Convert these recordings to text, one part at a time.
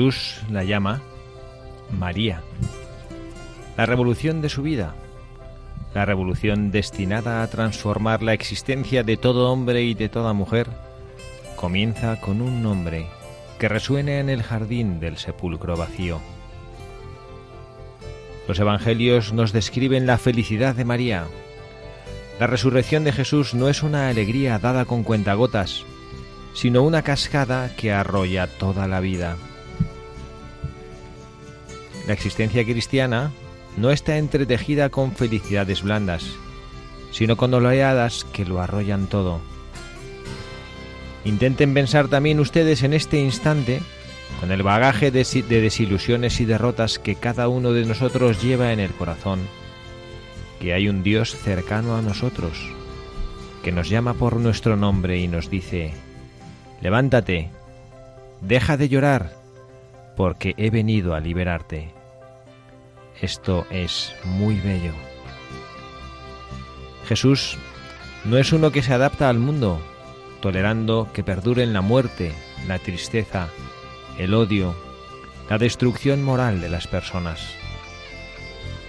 Jesús la llama María. La revolución de su vida, la revolución destinada a transformar la existencia de todo hombre y de toda mujer, comienza con un nombre que resuena en el jardín del sepulcro vacío. Los evangelios nos describen la felicidad de María. La resurrección de Jesús no es una alegría dada con cuentagotas, sino una cascada que arrolla toda la vida. La existencia cristiana no está entretejida con felicidades blandas, sino con oleadas que lo arrollan todo. Intenten pensar también ustedes en este instante, con el bagaje de, si- de desilusiones y derrotas que cada uno de nosotros lleva en el corazón, que hay un Dios cercano a nosotros, que nos llama por nuestro nombre y nos dice, levántate, deja de llorar, porque he venido a liberarte. Esto es muy bello. Jesús no es uno que se adapta al mundo, tolerando que perduren la muerte, la tristeza, el odio, la destrucción moral de las personas.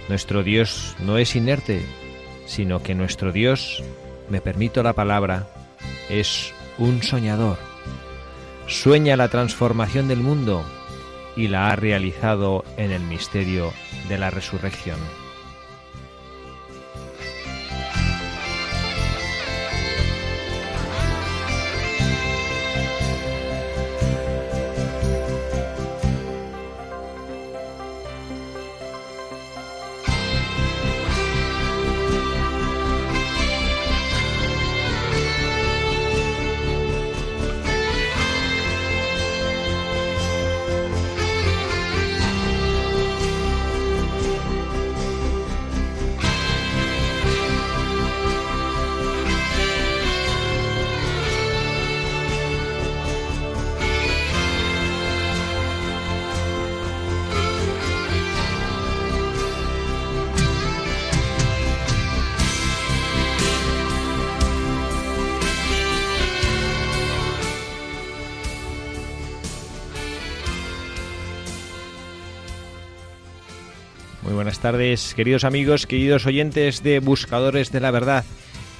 Nuestro Dios no es inerte, sino que nuestro Dios, me permito la palabra, es un soñador. Sueña la transformación del mundo y la ha realizado en el misterio de la resurrección. Tardes, queridos amigos, queridos oyentes de Buscadores de la Verdad.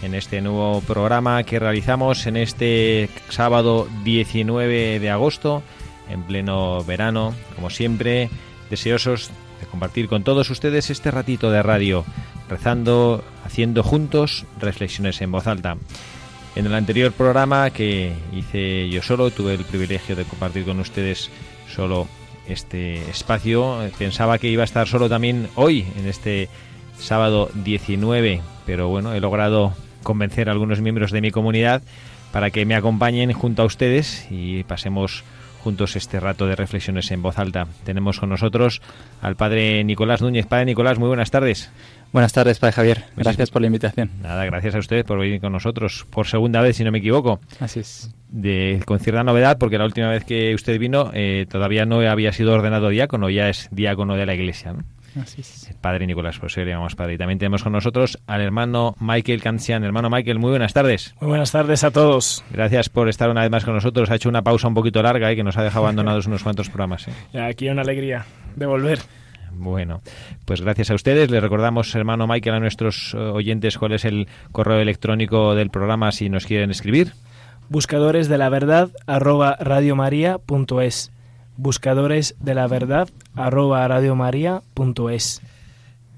En este nuevo programa que realizamos en este sábado 19 de agosto, en pleno verano, como siempre, deseosos de compartir con todos ustedes este ratito de radio, rezando, haciendo juntos reflexiones en voz alta. En el anterior programa que hice yo solo, tuve el privilegio de compartir con ustedes solo este espacio. Pensaba que iba a estar solo también hoy, en este sábado 19, pero bueno, he logrado convencer a algunos miembros de mi comunidad para que me acompañen junto a ustedes y pasemos juntos este rato de reflexiones en voz alta. Tenemos con nosotros al padre Nicolás Núñez. Padre Nicolás, muy buenas tardes. Buenas tardes, Padre Javier. Gracias por la invitación. Nada, gracias a usted por venir con nosotros por segunda vez, si no me equivoco. Así es. De, con cierta novedad, porque la última vez que usted vino eh, todavía no había sido ordenado diácono, ya es diácono de la iglesia. ¿no? Así es. El padre Nicolás, pues le llamamos padre. Y también tenemos con nosotros al hermano Michael Cancian. Hermano Michael, muy buenas tardes. Muy buenas tardes a todos. Gracias por estar una vez más con nosotros. Ha hecho una pausa un poquito larga y que nos ha dejado abandonados unos cuantos programas. ¿eh? Aquí una alegría de volver. Bueno, pues gracias a ustedes. Le recordamos, hermano Michael, a nuestros eh, oyentes cuál es el correo electrónico del programa si nos quieren escribir. Buscadores de la verdad arroba radiomaria.es. Buscadores de la verdad arroba radiomaria.es.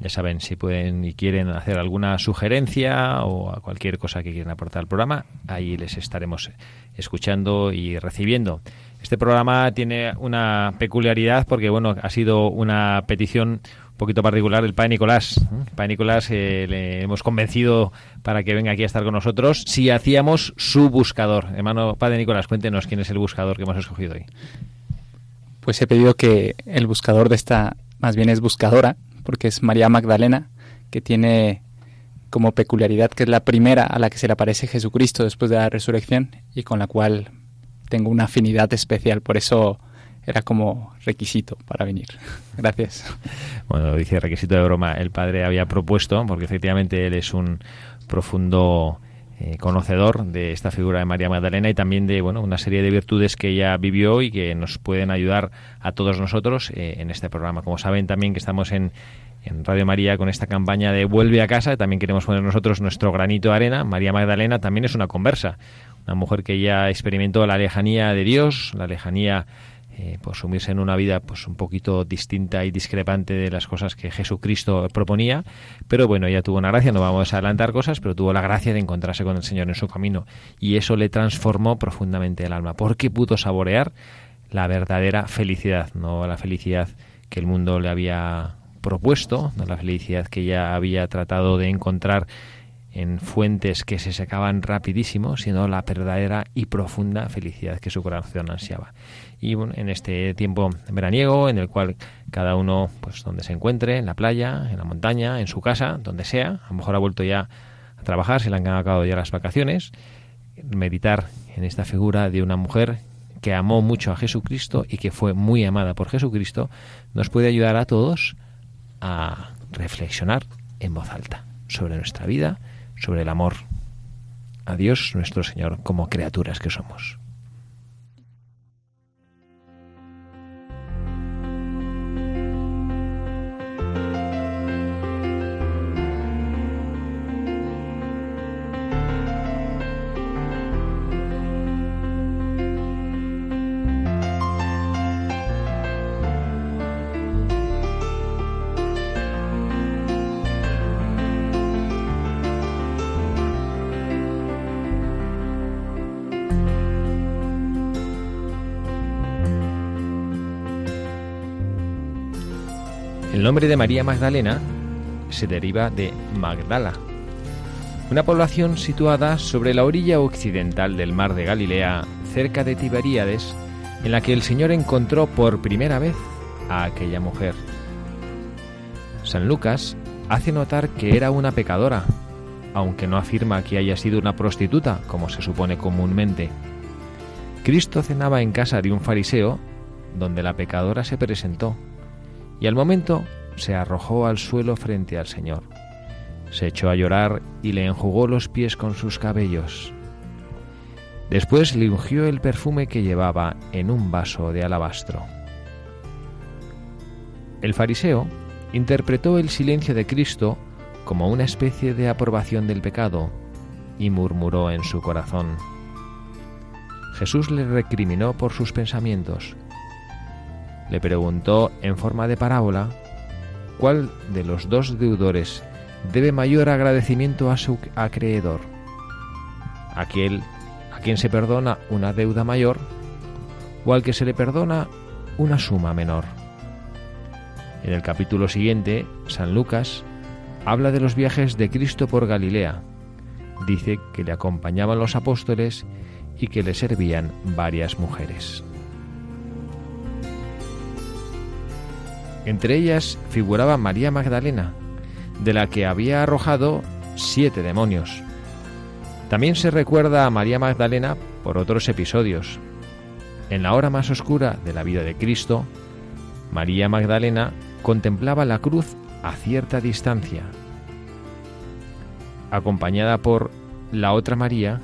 Ya saben, si pueden y quieren hacer alguna sugerencia o a cualquier cosa que quieran aportar al programa, ahí les estaremos escuchando y recibiendo. Este programa tiene una peculiaridad porque, bueno, ha sido una petición un poquito particular del Padre Nicolás. El Padre Nicolás eh, le hemos convencido para que venga aquí a estar con nosotros si hacíamos su buscador. Hermano Padre Nicolás, cuéntenos quién es el buscador que hemos escogido hoy. Pues he pedido que el buscador de esta, más bien es buscadora, porque es María Magdalena, que tiene como peculiaridad que es la primera a la que se le aparece Jesucristo después de la resurrección y con la cual tengo una afinidad especial. Por eso era como requisito para venir. Gracias. Bueno, dice requisito de broma. El padre había propuesto, porque efectivamente él es un profundo eh, conocedor de esta figura de María Magdalena y también de bueno una serie de virtudes que ella vivió y que nos pueden ayudar a todos nosotros eh, en este programa. Como saben también que estamos en, en Radio María con esta campaña de Vuelve a casa, también queremos poner nosotros nuestro granito de arena. María Magdalena también es una conversa, una mujer que ya experimentó la lejanía de Dios, la lejanía eh, pues sumirse en una vida pues un poquito distinta y discrepante de las cosas que Jesucristo proponía, pero bueno, ella tuvo una gracia, no vamos a adelantar cosas, pero tuvo la gracia de encontrarse con el Señor en su camino. Y eso le transformó profundamente el alma, porque pudo saborear la verdadera felicidad, no la felicidad que el mundo le había propuesto, no la felicidad que ella había tratado de encontrar en fuentes que se secaban rapidísimo, sino la verdadera y profunda felicidad que su corazón ansiaba. Y en este tiempo veraniego en el cual cada uno pues donde se encuentre en la playa en la montaña en su casa donde sea a lo mejor ha vuelto ya a trabajar se le han acabado ya las vacaciones meditar en esta figura de una mujer que amó mucho a Jesucristo y que fue muy amada por Jesucristo nos puede ayudar a todos a reflexionar en voz alta sobre nuestra vida sobre el amor a Dios nuestro Señor como criaturas que somos. Nombre de María Magdalena se deriva de Magdala, una población situada sobre la orilla occidental del mar de Galilea, cerca de Tiberíades, en la que el Señor encontró por primera vez a aquella mujer. San Lucas hace notar que era una pecadora, aunque no afirma que haya sido una prostituta, como se supone comúnmente. Cristo cenaba en casa de un fariseo, donde la pecadora se presentó y al momento se arrojó al suelo frente al Señor. Se echó a llorar y le enjugó los pies con sus cabellos. Después le ungió el perfume que llevaba en un vaso de alabastro. El fariseo interpretó el silencio de Cristo como una especie de aprobación del pecado y murmuró en su corazón. Jesús le recriminó por sus pensamientos le preguntó en forma de parábola cuál de los dos deudores debe mayor agradecimiento a su acreedor. Aquel a quien se perdona una deuda mayor o al que se le perdona una suma menor. En el capítulo siguiente, San Lucas habla de los viajes de Cristo por Galilea. Dice que le acompañaban los apóstoles y que le servían varias mujeres. Entre ellas figuraba María Magdalena, de la que había arrojado siete demonios. También se recuerda a María Magdalena por otros episodios. En la hora más oscura de la vida de Cristo, María Magdalena contemplaba la cruz a cierta distancia. Acompañada por la otra María,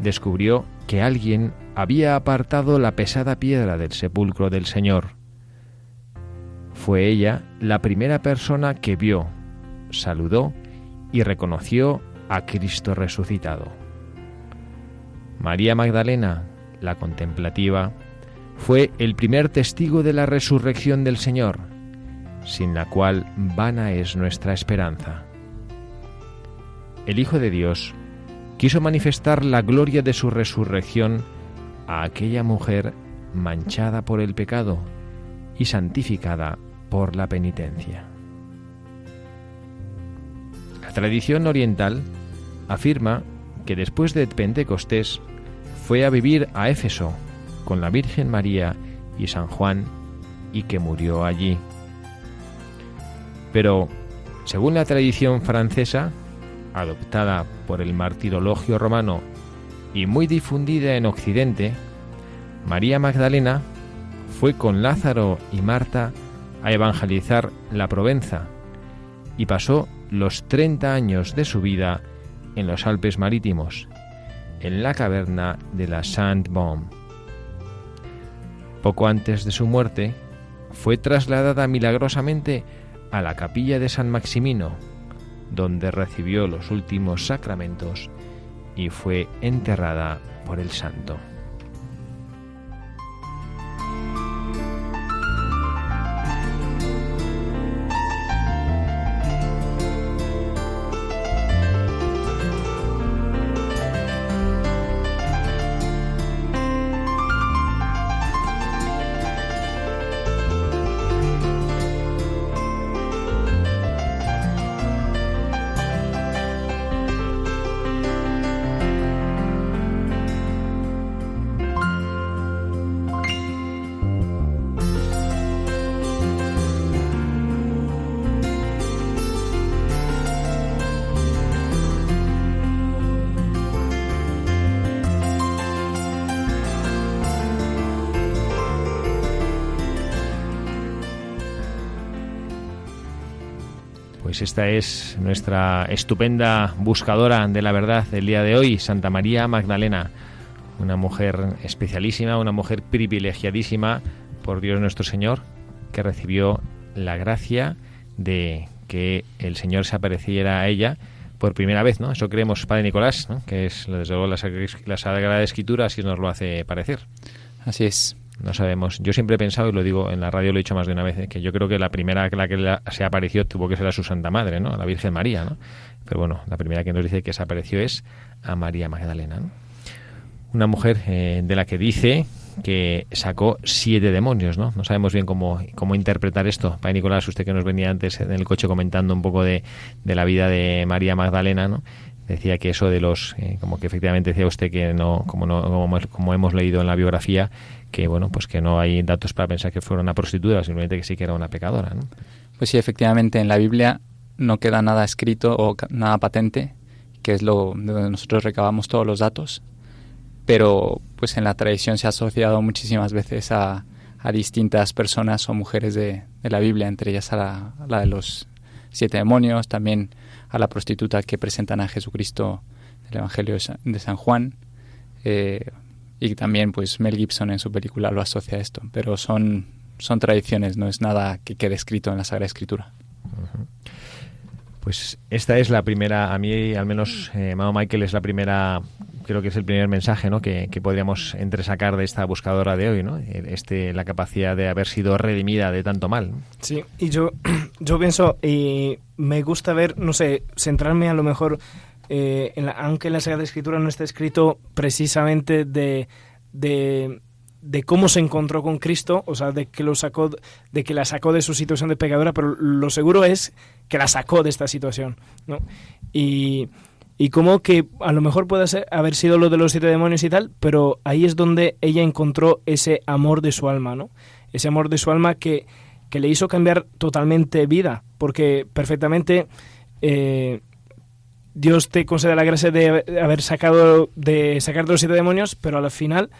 descubrió que alguien había apartado la pesada piedra del sepulcro del Señor. Fue ella la primera persona que vio, saludó y reconoció a Cristo resucitado. María Magdalena, la contemplativa, fue el primer testigo de la resurrección del Señor. sin la cual vana es nuestra esperanza. El Hijo de Dios quiso manifestar la gloria de su resurrección a aquella mujer manchada por el pecado y santificada por la penitencia. La tradición oriental afirma que después de Pentecostés fue a vivir a Éfeso con la Virgen María y San Juan y que murió allí. Pero, según la tradición francesa, adoptada por el martirologio romano y muy difundida en Occidente, María Magdalena fue con Lázaro y Marta a evangelizar la Provenza y pasó los 30 años de su vida en los Alpes Marítimos, en la caverna de la Sainte-Baume. Poco antes de su muerte, fue trasladada milagrosamente a la capilla de San Maximino, donde recibió los últimos sacramentos y fue enterrada por el santo. Pues esta es nuestra estupenda buscadora de la verdad del día de hoy, Santa María Magdalena, una mujer especialísima, una mujer privilegiadísima por Dios nuestro Señor, que recibió la gracia de que el Señor se apareciera a ella por primera vez, ¿no? Eso creemos, Padre Nicolás, que es desde luego la, la Sagrada Escritura, así nos lo hace parecer. Así es. No sabemos. Yo siempre he pensado, y lo digo en la radio, lo he dicho más de una vez, que yo creo que la primera que la que se apareció tuvo que ser a su Santa Madre, ¿no? A la Virgen María, ¿no? Pero bueno, la primera que nos dice que se apareció es a María Magdalena, ¿no? Una mujer eh, de la que dice que sacó siete demonios, ¿no? No sabemos bien cómo, cómo interpretar esto. Padre Nicolás, usted que nos venía antes en el coche comentando un poco de, de la vida de María Magdalena, ¿no? decía que eso de los eh, como que efectivamente decía usted que no como no como, hemos leído en la biografía que bueno pues que no hay datos para pensar que fuera una prostituta simplemente que sí que era una pecadora pues sí efectivamente en la Biblia no queda nada escrito o nada patente que es lo de donde nosotros recabamos todos los datos pero pues en la tradición se ha asociado muchísimas veces a, distintas personas o mujeres de, la Biblia entre ellas a la, a la de los siete demonios también a la prostituta que presentan a Jesucristo del Evangelio de San Juan. Eh, y también pues Mel Gibson en su película lo asocia a esto, pero son, son tradiciones, no es nada que quede escrito en la Sagrada Escritura. Uh -huh. Pues esta es la primera, a mí al menos, eh, Mao Michael es la primera, creo que es el primer mensaje ¿no? que, que podríamos entresacar de esta buscadora de hoy, ¿no? este, la capacidad de haber sido redimida de tanto mal. Sí, y yo, yo pienso, y me gusta ver, no sé, centrarme a lo mejor, eh, en la, aunque en la Sagrada Escritura no está escrito precisamente de, de, cómo se encontró con Cristo, o sea, de que la sacó de su situación de pecadora, pero lo seguro es que la sacó de esta situación, ¿no? Y, como que a lo mejor puede haber sido lo de los siete demonios y tal, pero ahí es donde ella encontró ese amor de su alma, ¿no? Ese amor de su alma que, que le hizo cambiar totalmente vida, porque perfectamente eh, Dios te concede la gracia de haber sacado, de sacar de los siete demonios, pero al final,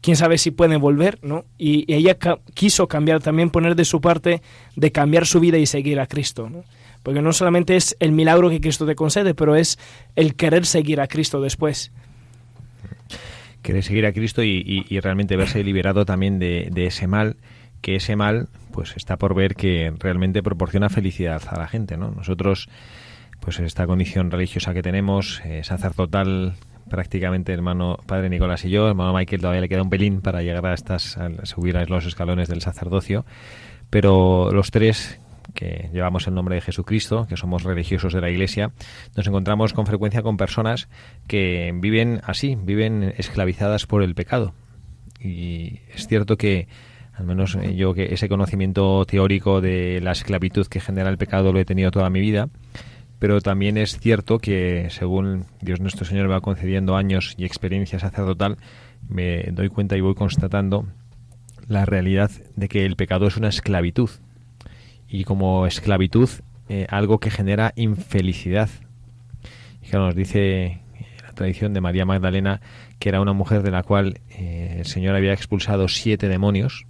quién sabe si pueden volver, ¿no? Y, ella quiso cambiar, también poner de su parte de cambiar su vida y seguir a Cristo, ¿no? Porque no solamente es el milagro que Cristo te concede, pero es el querer seguir a Cristo después. Querer seguir a Cristo y realmente verse liberado también de, de, ese mal, que ese mal pues está por ver que realmente proporciona felicidad a la gente, ¿no? Nosotros, pues esta condición religiosa que tenemos, eh, sacerdotal, prácticamente hermano padre Nicolás y yo, hermano Michael todavía le queda un pelín para llegar a estas, a subir a los escalones del sacerdocio, pero los tres que llevamos el nombre de Jesucristo, que somos religiosos de la Iglesia, nos encontramos con frecuencia con personas que viven así, viven esclavizadas por el pecado. Y es cierto que, al menos yo que ese conocimiento teórico de la esclavitud que genera el pecado lo he tenido toda mi vida, pero también es cierto que según Dios nuestro Señor va concediendo años y experiencia sacerdotal, me doy cuenta y voy constatando la realidad de que el pecado es una esclavitud y como esclavitud eh, algo que genera infelicidad. Y que nos dice la tradición de María Magdalena que era una mujer de la cual eh, el Señor había expulsado siete demonios,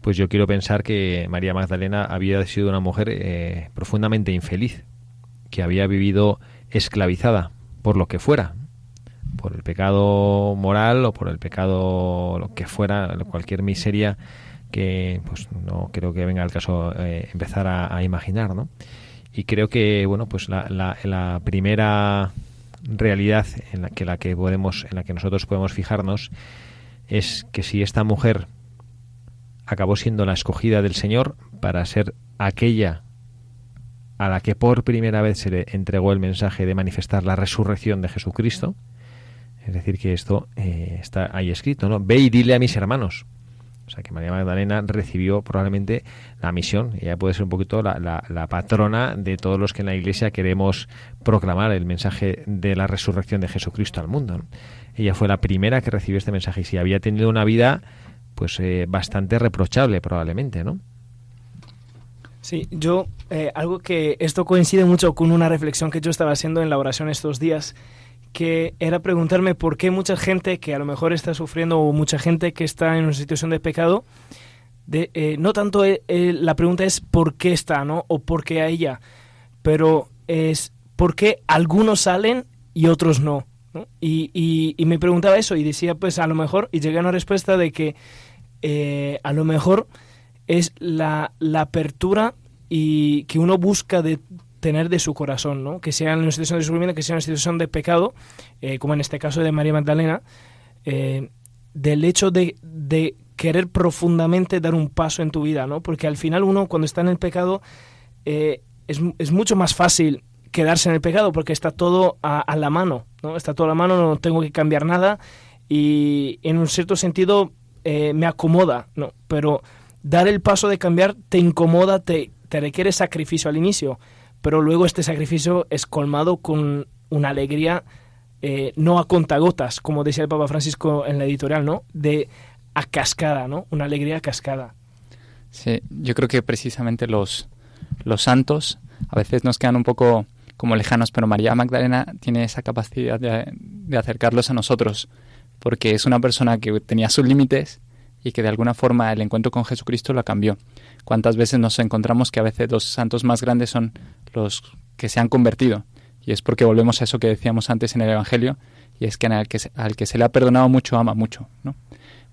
pues yo quiero pensar que María Magdalena había sido una mujer eh, profundamente infeliz, que había vivido esclavizada por lo que fuera, por el pecado moral o por el pecado lo que fuera, cualquier miseria que pues no creo que venga al caso eh, empezar a, imaginar, ¿no? Y creo que bueno pues la, la, primera realidad en la que la que podemos en la que nosotros podemos fijarnos es que si esta mujer acabó siendo la escogida del Señor para ser aquella a la que por primera vez se le entregó el mensaje de manifestar la resurrección de Jesucristo, es decir, que esto eh, está ahí escrito, ¿no? Ve y dile a mis hermanos. O sea, que María Magdalena recibió probablemente la misión. Ella puede ser un poquito la, la, patrona de todos los que en la Iglesia queremos proclamar el mensaje de la resurrección de Jesucristo al mundo. Ella fue la primera que recibió este mensaje y si había tenido una vida pues eh, bastante reprochable probablemente, ¿no? Sí, yo, eh, algo que esto coincide mucho con una reflexión que yo estaba haciendo en la oración estos días, que era preguntarme por qué mucha gente que a lo mejor está sufriendo o mucha gente que está en una situación de pecado, eh, no tanto eh, la pregunta es por qué está, ¿no? O por qué a ella, pero es por qué algunos salen y otros no. Y, y, me preguntaba eso y decía, pues a lo mejor, y llegué a una respuesta de que a lo mejor es la, la apertura y que uno busca de tener de su corazón, ¿no? que sea una situación de sufrimiento, que sea una situación de pecado, eh, como en este caso de María Magdalena, eh, del hecho de, de, querer profundamente dar un paso en tu vida, ¿no? porque al final uno cuando está en el pecado eh, es, es, mucho más fácil quedarse en el pecado porque está todo a, a, la mano, ¿no? está todo a la mano, no tengo que cambiar nada y en un cierto sentido me acomoda, ¿no? pero dar el paso de cambiar te incomoda, te, requiere sacrificio al inicio pero luego este sacrificio es colmado con una alegría eh, no a contagotas, como decía el Papa Francisco en la editorial, ¿no? De a cascada, ¿no? Una alegría cascada. Sí, yo creo que precisamente los, los santos a veces nos quedan un poco como lejanos, pero María Magdalena tiene esa capacidad de acercarlos a nosotros, porque es una persona que tenía sus límites y que de alguna forma el encuentro con Jesucristo la cambió. ¿Cuántas veces nos encontramos que a veces los santos más grandes son los que se han convertido? Y es porque volvemos a eso que decíamos antes en el Evangelio, y es que al que, al que se le ha perdonado mucho, ama mucho, ¿no?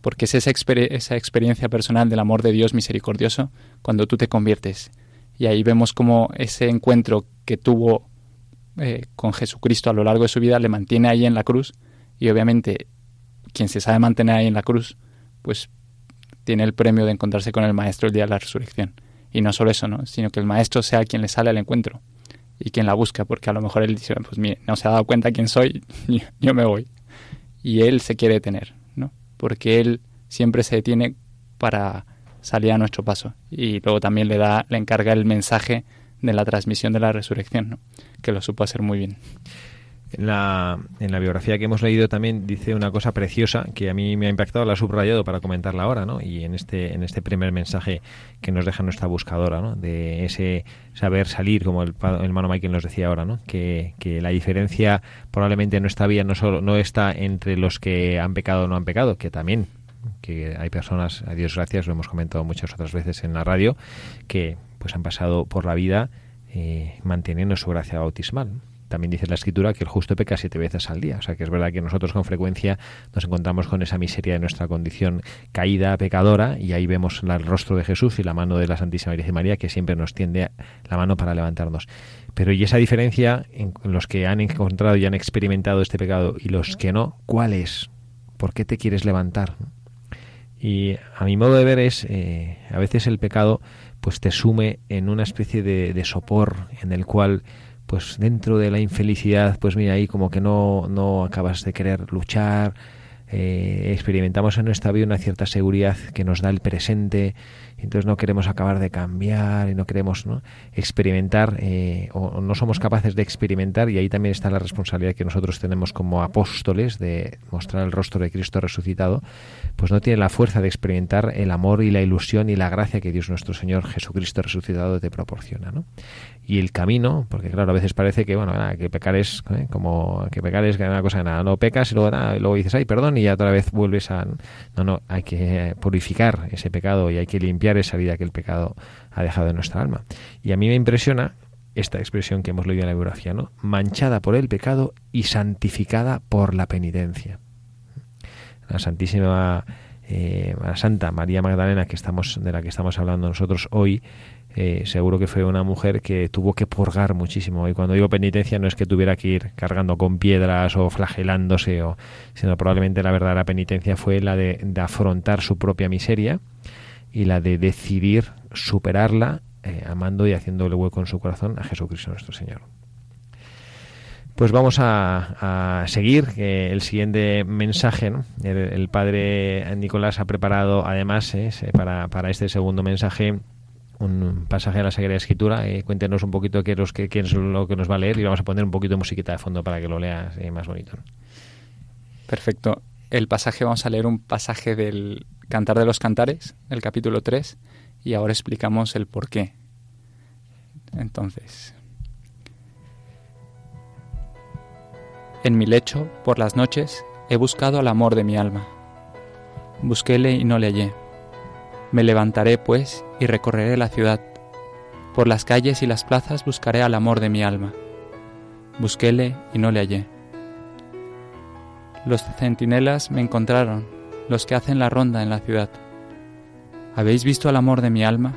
Porque es esa, esa experiencia personal del amor de Dios misericordioso cuando tú te conviertes. Y ahí vemos cómo ese encuentro que tuvo eh, con Jesucristo a lo largo de su vida le mantiene ahí en la cruz, y obviamente quien se sabe mantener ahí en la cruz, pues tiene el premio de encontrarse con el Maestro el día de la resurrección. Y no solo eso, ¿no? sino que el Maestro sea quien le sale al encuentro y quien la busca, porque a lo mejor él dice, pues mire, no se ha dado cuenta quién soy, yo me voy. Y él se quiere detener, ¿no? Porque él siempre se detiene para salir a nuestro paso. Y luego también le da, le encarga el mensaje de la transmisión de la resurrección, ¿no? Que lo supo hacer muy bien. En la, en la biografía que hemos leído también dice una cosa preciosa que a mí me ha impactado, la he subrayado para comentarla ahora, ¿no? Y en este, en este primer mensaje que nos deja nuestra buscadora, ¿no? De ese saber salir, como el, hermano Michael nos decía ahora, ¿no? Que, que la diferencia probablemente no está bien, no solo, no está entre los que han pecado o no han pecado, que también que hay personas, a Dios gracias, lo hemos comentado muchas otras veces en la radio, que pues han pasado por la vida eh, manteniendo su gracia bautismal también dice la escritura que el justo peca siete veces al día. O sea que es verdad que nosotros con frecuencia nos encontramos con esa miseria de nuestra condición caída, pecadora, y ahí vemos el rostro de Jesús y la mano de la Santísima Virgen María que siempre nos tiende la mano para levantarnos. Pero y esa diferencia en los que han encontrado y han experimentado este pecado y los que no, ¿cuál es? ¿Por qué te quieres levantar? Y a mi modo de ver es, eh, a veces el pecado pues te sume en una especie de, de sopor en el cual pues dentro de la infelicidad pues mira ahí como que no, no acabas de querer luchar eh, experimentamos en nuestra vida una cierta seguridad que nos da el presente entonces no queremos acabar de cambiar y no queremos experimentar eh, o no somos capaces de experimentar y ahí también está la responsabilidad que nosotros tenemos como apóstoles de mostrar el rostro de Cristo resucitado pues no tiene la fuerza de experimentar el amor y la ilusión y la gracia que Dios nuestro Señor Jesucristo resucitado te proporciona ¿no? Y el camino, porque claro, a veces parece que bueno, que pecar es ¿eh? como que pecar es una cosa que nada, no pecas y luego, y luego dices, ay, perdón, y ya otra vez vuelves a no, no, hay que purificar ese pecado y hay que limpiar esa vida que el pecado ha dejado en nuestra alma. Y a mí me impresiona esta expresión que hemos leído en la biografía, ¿no? Manchada por el pecado y santificada por la penitencia. La Santísima eh, la Santa María Magdalena que estamos de la que estamos hablando nosotros hoy eh, seguro que fue una mujer que tuvo que purgar muchísimo. Y cuando digo penitencia no es que tuviera que ir cargando con piedras o flagelándose, o, sino probablemente la verdadera penitencia fue la de, afrontar su propia miseria y la de decidir superarla eh, amando y haciéndole hueco en su corazón a Jesucristo nuestro Señor. Pues vamos a, seguir. el siguiente mensaje, el, padre Nicolás ha preparado además eh, para, para este segundo mensaje un pasaje de la Sagrada Escritura. Eh, cuéntenos un poquito qué, es, lo que nos va a leer y vamos a poner un poquito de musiquita de fondo para que lo leas eh, más bonito. Perfecto. El pasaje, vamos a leer un pasaje del Cantar de los Cantares, el capítulo 3, y ahora explicamos el por qué. Entonces, en mi lecho, por las noches, he buscado al amor de mi alma. Busquéle y no le hallé me levantaré, pues, y recorreré la ciudad. Por las calles y las plazas buscaré al amor de mi alma. Busquéle y no le hallé. Los centinelas me encontraron, los que hacen la ronda en la ciudad. ¿Habéis visto al amor de mi alma?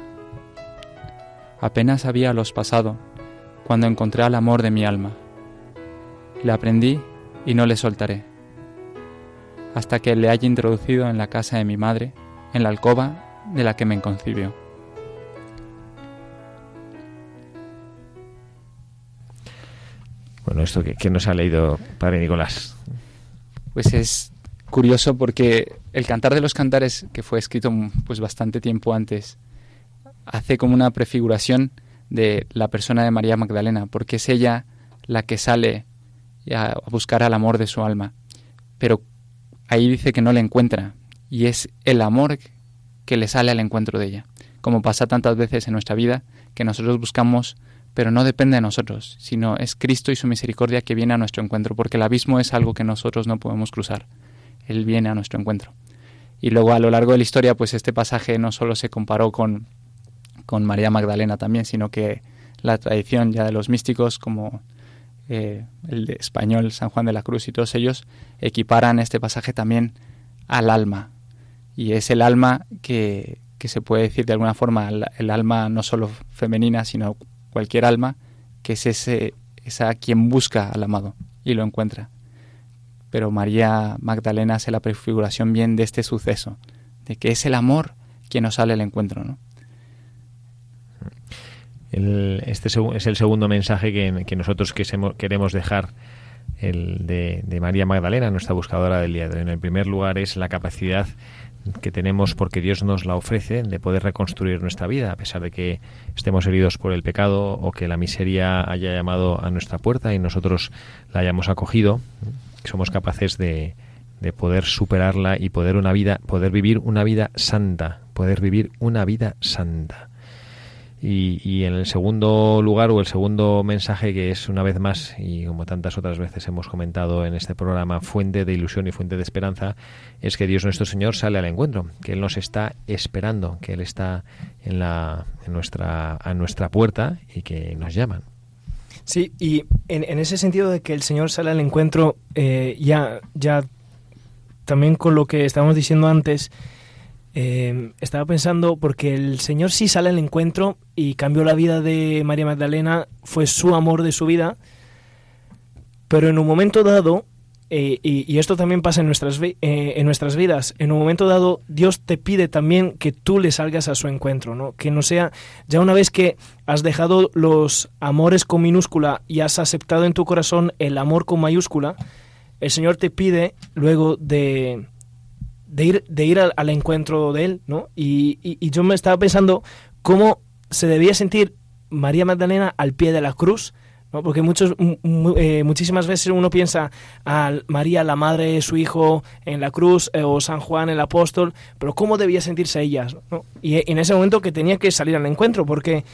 Apenas había los pasado, cuando encontré al amor de mi alma. Le aprendí y no le soltaré. Hasta que le haya introducido en la casa de mi madre, en la alcoba de la que me concibió. Bueno, esto que, nos ha leído Padre Nicolás. Pues es curioso porque el Cantar de los Cantares, que fue escrito pues bastante tiempo antes, hace como una prefiguración de la persona de María Magdalena, porque es ella la que sale a buscar al amor de su alma. Pero ahí dice que no le encuentra, y es el amor que le sale al encuentro de ella, como pasa tantas veces en nuestra vida, que nosotros buscamos, pero no depende de nosotros, sino es Cristo y su misericordia que viene a nuestro encuentro, porque el abismo es algo que nosotros no podemos cruzar, Él viene a nuestro encuentro. Y luego a lo largo de la historia, pues este pasaje no solo se comparó con, con María Magdalena también, sino que la tradición ya de los místicos, como eh, el español San Juan de la Cruz y todos ellos, equiparan este pasaje también al alma, y es el alma que, se puede decir de alguna forma, el, alma no solo femenina, sino cualquier alma, que es ese, esa quien busca al amado y lo encuentra. Pero María Magdalena hace la prefiguración bien de este suceso, de que es el amor quien nos sale al encuentro, ¿no? Este es el segundo mensaje que, nosotros queremos dejar el de, de, María Magdalena, nuestra buscadora del día. En el primer lugar es la capacidad que tenemos porque Dios nos la ofrece de poder reconstruir nuestra vida a pesar de que estemos heridos por el pecado o que la miseria haya llamado a nuestra puerta y nosotros la hayamos acogido somos capaces de, de poder superarla y poder una vida poder vivir una vida santa poder vivir una vida santa y, en el segundo lugar o el segundo mensaje que es una vez más y como tantas otras veces hemos comentado en este programa fuente de ilusión y fuente de esperanza es que Dios nuestro Señor sale al encuentro que él nos está esperando que él está en la en nuestra a nuestra puerta y que nos llaman. Sí y en, ese sentido de que el Señor sale al encuentro eh, ya ya también con lo que estábamos diciendo antes Em, estaba pensando, porque el Señor sí sale al encuentro y cambió la vida de María Magdalena, fue su amor de su vida, pero en un momento dado eh, y, esto también pasa en nuestras, eh, en nuestras vidas. En un momento dado, Dios te pide también que tú le salgas a su encuentro, ¿no? Que no sea, ya una vez que has dejado los amores con minúscula y has aceptado en tu corazón el amor con mayúscula, el Señor te pide luego de, de ir, de ir al, encuentro de Él, ¿no? Y, y yo me estaba pensando cómo se debía sentir María Magdalena al pie de la cruz, ¿no? porque muchos, eh, muchísimas veces uno piensa a María, la madre su hijo, en la cruz, eh, o San Juan, el apóstol, pero ¿cómo debía sentirse ellas? ¿no? Y en ese momento que tenía que salir al encuentro, porque,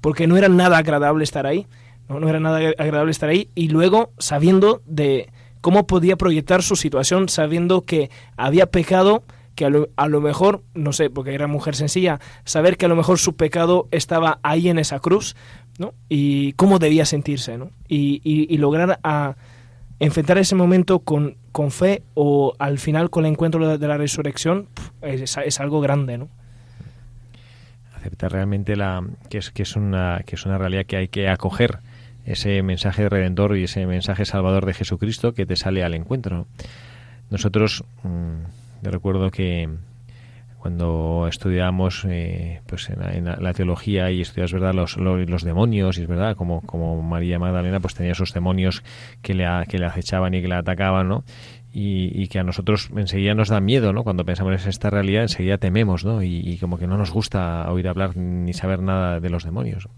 porque no era nada agradable estar ahí, ¿no? no era nada agradable estar ahí, y luego sabiendo de cómo podía proyectar su situación, sabiendo que había pecado, que a lo, a lo, mejor, no sé, porque era mujer sencilla, saber que a lo mejor su pecado estaba ahí en esa cruz, ¿no? Y cómo debía sentirse, ¿no? Y, y, lograr a enfrentar ese momento con, con, fe o al final con el encuentro de la resurrección es, algo grande, ¿no? Aceptar realmente la, que, es, que, es una, que es una realidad que hay que acoger ese mensaje de redentor y ese mensaje salvador de Jesucristo que te sale al encuentro. Nosotros... Mmm, yo recuerdo que cuando estudiábamos eh, pues en la, teología y estudias verdad los, los, demonios y es verdad como, como María Magdalena pues tenía esos demonios que le, que le acechaban y que le atacaban ¿no? Y, que a nosotros enseguida nos da miedo ¿no? cuando pensamos en esta realidad enseguida tememos ¿no? y, y, como que no nos gusta oír hablar ni saber nada de los demonios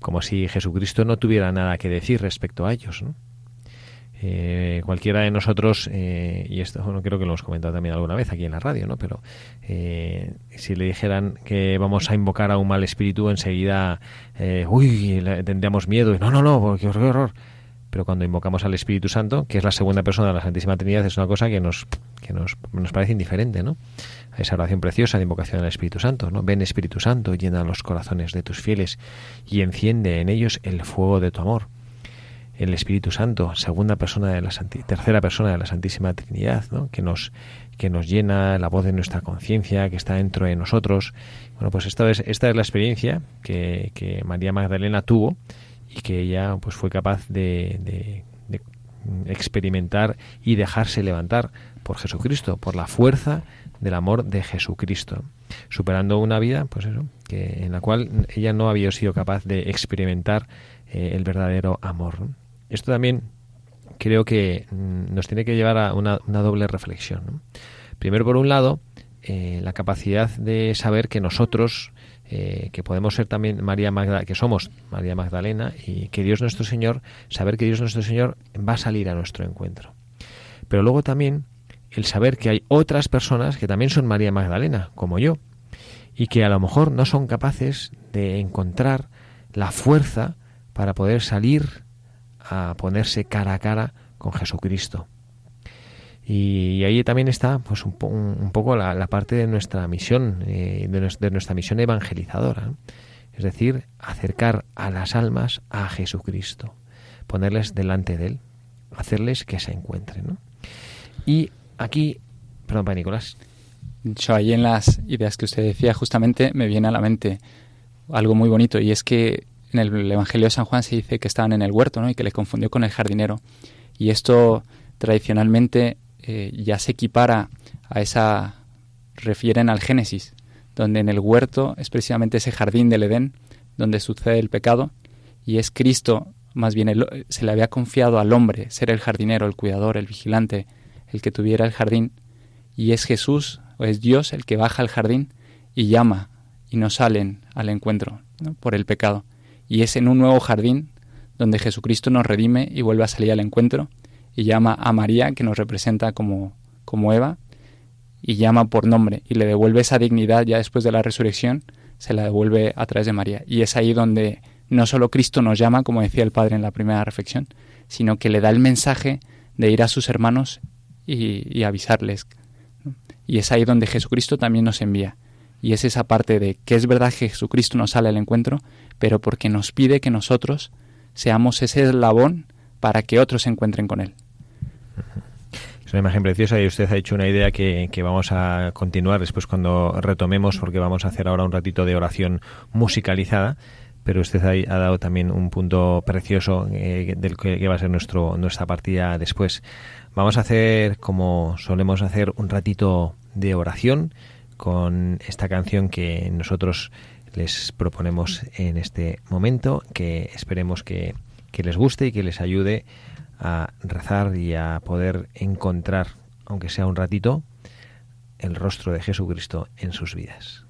como si Jesucristo no tuviera nada que decir respecto a ellos ¿no? Eh, cualquiera de nosotros, eh, y esto no creo que lo hemos comentado también alguna vez aquí en la radio, ¿no? Pero eh, si le dijeran que vamos a invocar a un mal espíritu, enseguida, uy, tendríamos miedo. Y, no, no, no, qué horror. Pero cuando invocamos al Espíritu Santo, que es la segunda persona de la Santísima Trinidad, es una cosa que nos, que nos, nos parece indiferente, ¿no? esa oración preciosa de invocación al Espíritu Santo, ¿no? Ven Espíritu Santo, llena los corazones de tus fieles y enciende en ellos el fuego de tu amor el Espíritu Santo, segunda persona de la tercera persona de la Santísima Trinidad, ¿no? que nos que nos llena la voz de nuestra conciencia, que está dentro de nosotros. Bueno, pues esta es, esta es la experiencia que, que María Magdalena tuvo y que ella pues fue capaz de, de, experimentar y dejarse levantar por Jesucristo, por la fuerza del amor de Jesucristo, superando una vida, pues eso, que en la cual ella no había sido capaz de experimentar eh, el verdadero amor esto también creo que mm, nos tiene que llevar a una, doble reflexión. Primero, por un lado, eh, la capacidad de saber que nosotros, eh, que podemos ser también María Magdalena, que somos María Magdalena, y que Dios nuestro Señor, saber que Dios nuestro Señor va a salir a nuestro encuentro. Pero luego también el saber que hay otras personas que también son María Magdalena, como yo, y que a lo mejor no son capaces de encontrar la fuerza para poder salir a ponerse cara a cara con Jesucristo. Y, ahí también está pues un, poco la, parte de nuestra misión, eh, de, nuestra misión evangelizadora. Es decir, acercar a las almas a Jesucristo, ponerles delante de Él, hacerles que se encuentren. Y aquí, perdón, para Nicolás. Yo ahí en las ideas que usted decía, justamente me viene a la mente algo muy bonito, y es que en el Evangelio de San Juan se dice que estaban en el huerto ¿no? y que le confundió con el jardinero. Y esto tradicionalmente eh, ya se equipara a esa, refieren al Génesis, donde en el huerto es precisamente ese jardín del Edén donde sucede el pecado y es Cristo, más bien se le había confiado al hombre ser el jardinero, el cuidador, el vigilante, el que tuviera el jardín y es Jesús o es Dios el que baja al jardín y llama y nos salen al encuentro por el pecado y es en un nuevo jardín donde Jesucristo nos redime y vuelve a salir al encuentro y llama a María, que nos representa como, como Eva, y llama por nombre y le devuelve esa dignidad ya después de la resurrección, se la devuelve a través de María. Y es ahí donde no solo Cristo nos llama, como decía el Padre en la primera reflexión, sino que le da el mensaje de ir a sus hermanos y, y avisarles. Y es ahí donde Jesucristo también nos envía. Y es esa parte de que es verdad que Jesucristo nos sale al encuentro, pero porque nos pide que nosotros seamos ese eslabón para que otros se encuentren con Él. Es una imagen preciosa y usted ha hecho una idea que, que, vamos a continuar después cuando retomemos, porque vamos a hacer ahora un ratito de oración musicalizada. pero usted ha, dado también un punto precioso eh, del que, que va a ser nuestro nuestra partida después. Vamos a hacer, como solemos hacer, un ratito de oración con esta canción que nosotros les proponemos en este momento, que esperemos que, que les guste y que les ayude a rezar y a poder encontrar, aunque sea un ratito, el rostro de Jesucristo en sus vidas.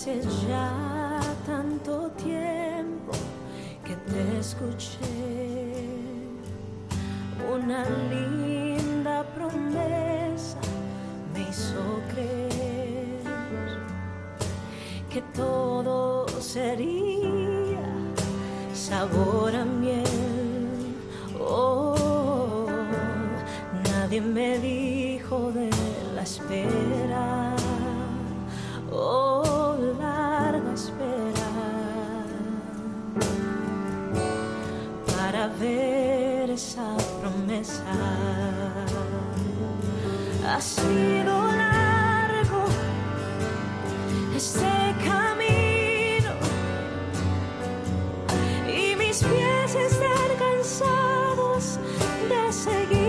Hace ya tanto tiempo que te escuché una linda promesa me hizo creer que todo sería sabor a miel. Oh, nadie me dijo de la espera. Oh, para ver esa promesa. Ha sido largo este camino y mis pies están cansados de seguir.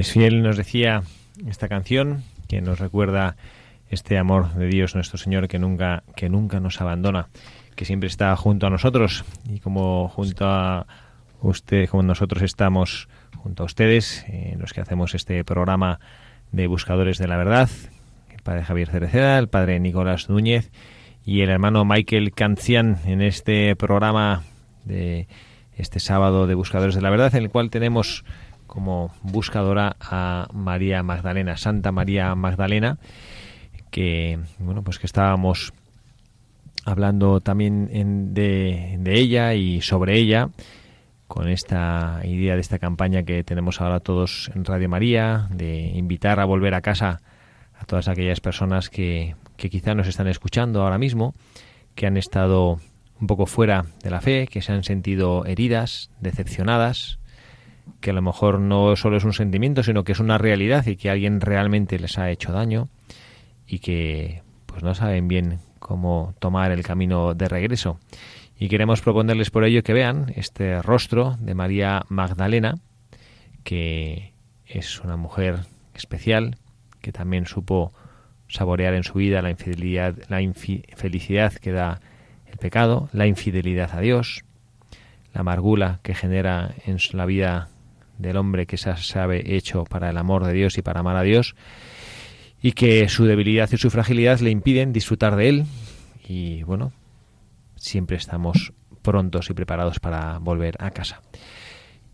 Eres fiel, nos decía esta canción, que nos recuerda este amor de Dios nuestro Señor que nunca, que nunca nos abandona, que siempre está junto a nosotros. Y como junto a usted, como nosotros estamos junto a ustedes, eh, los que hacemos este programa de Buscadores de la Verdad, el padre Javier Cereceda, el padre Nicolás Núñez y el hermano Michael Cancian en este programa de este sábado de Buscadores de la Verdad, en el cual tenemos como buscadora a María Magdalena, Santa María Magdalena, que bueno, pues que estábamos hablando también en- de, de ella y sobre ella con esta idea de esta campaña que tenemos ahora todos en Radio María, de invitar a volver a casa a todas aquellas personas que, que quizá nos están escuchando ahora mismo, que han estado un poco fuera de la fe, que se han sentido heridas, decepcionadas, que a lo mejor no solo es un sentimiento, sino que es una realidad y que alguien realmente les ha hecho daño y que pues no saben bien cómo tomar el camino de regreso. Y queremos proponerles por ello que vean este rostro de María Magdalena, que es una mujer especial, que también supo saborear en su vida la infidelidad, la infelicidad que da el pecado, la infidelidad a Dios, la amargura que genera en la vida del hombre que se sabe hecho para el amor de Dios y para amar a Dios, y que su debilidad y su fragilidad le impiden disfrutar de él. Y bueno, siempre estamos prontos y preparados para volver a casa.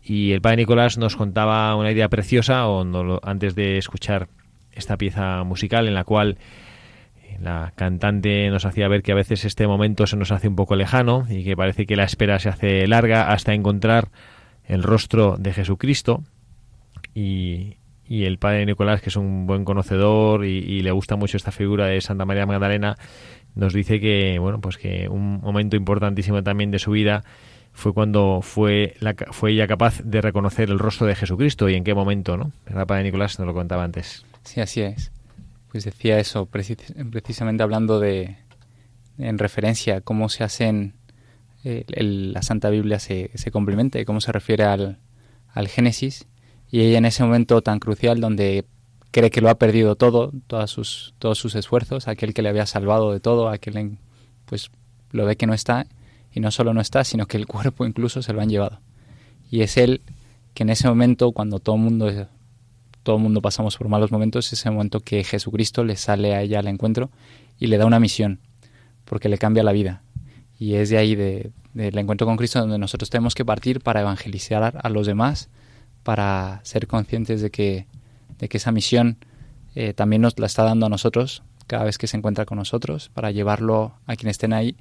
Y el padre Nicolás nos contaba una idea preciosa o no antes de escuchar esta pieza musical en la cual la cantante nos hacía ver que a veces este momento se nos hace un poco lejano y que parece que la espera se hace larga hasta encontrar el rostro de Jesucristo y, y el padre Nicolás, que es un buen conocedor y, le gusta mucho esta figura de Santa María Magdalena, nos dice que bueno pues que un momento importantísimo también de su vida fue cuando fue la, fue ella capaz de reconocer el rostro de Jesucristo y en qué momento, ¿no? ¿Verdad, padre Nicolás? Nos lo contaba antes. Sí, así es. Pues decía eso, preci- precisamente hablando de, en referencia cómo se hacen, el- la Santa Biblia se, se complementa y cómo se refiere al, al Génesis. Y ella en ese momento tan crucial donde cree que lo ha perdido todo, todas sus, todos sus esfuerzos, aquel que le había salvado de todo, aquel pues lo ve que no está, y no solo no está, sino que el cuerpo incluso se lo han llevado. Y es él que en ese momento, cuando todo el mundo todo el mundo pasamos por malos momentos, es ese momento que Jesucristo le sale a ella al encuentro y le da una misión, porque le cambia la vida. Y es de ahí, de- del encuentro con Cristo, donde nosotros tenemos que partir para evangelizar a los demás, para ser conscientes de que, de que esa misión eh, también nos la está dando a nosotros cada vez que se encuentra con nosotros, para llevarlo a quienes estén ahí